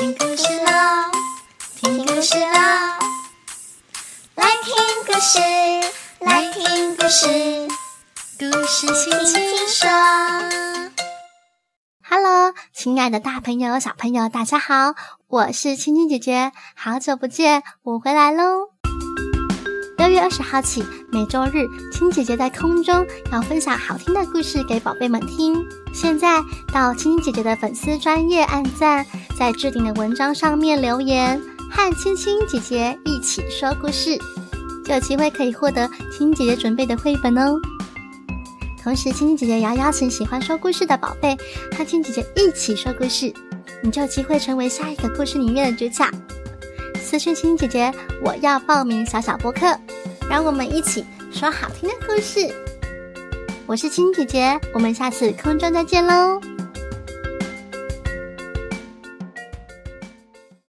听故事喽，听故事喽，来听故事，来听故事，故事轻轻说。Hello，亲爱的大朋友、小朋友，大家好，我是青青姐姐，好久不见，我回来喽。六月二十号起，每周日，青姐姐在空中要分享好听的故事给宝贝们听。现在到青青姐姐的粉丝专页按赞，在置顶的文章上面留言，和青青姐姐一起说故事，就有机会可以获得青青姐姐准备的绘本哦。同时，青青姐姐也要邀请喜欢说故事的宝贝和青姐姐一起说故事，你就有机会成为下一个故事里面的主角。私讯青姐姐，我要报名小小播客，让我们一起说好听的故事。我是青青姐姐，我们下次空中再见喽。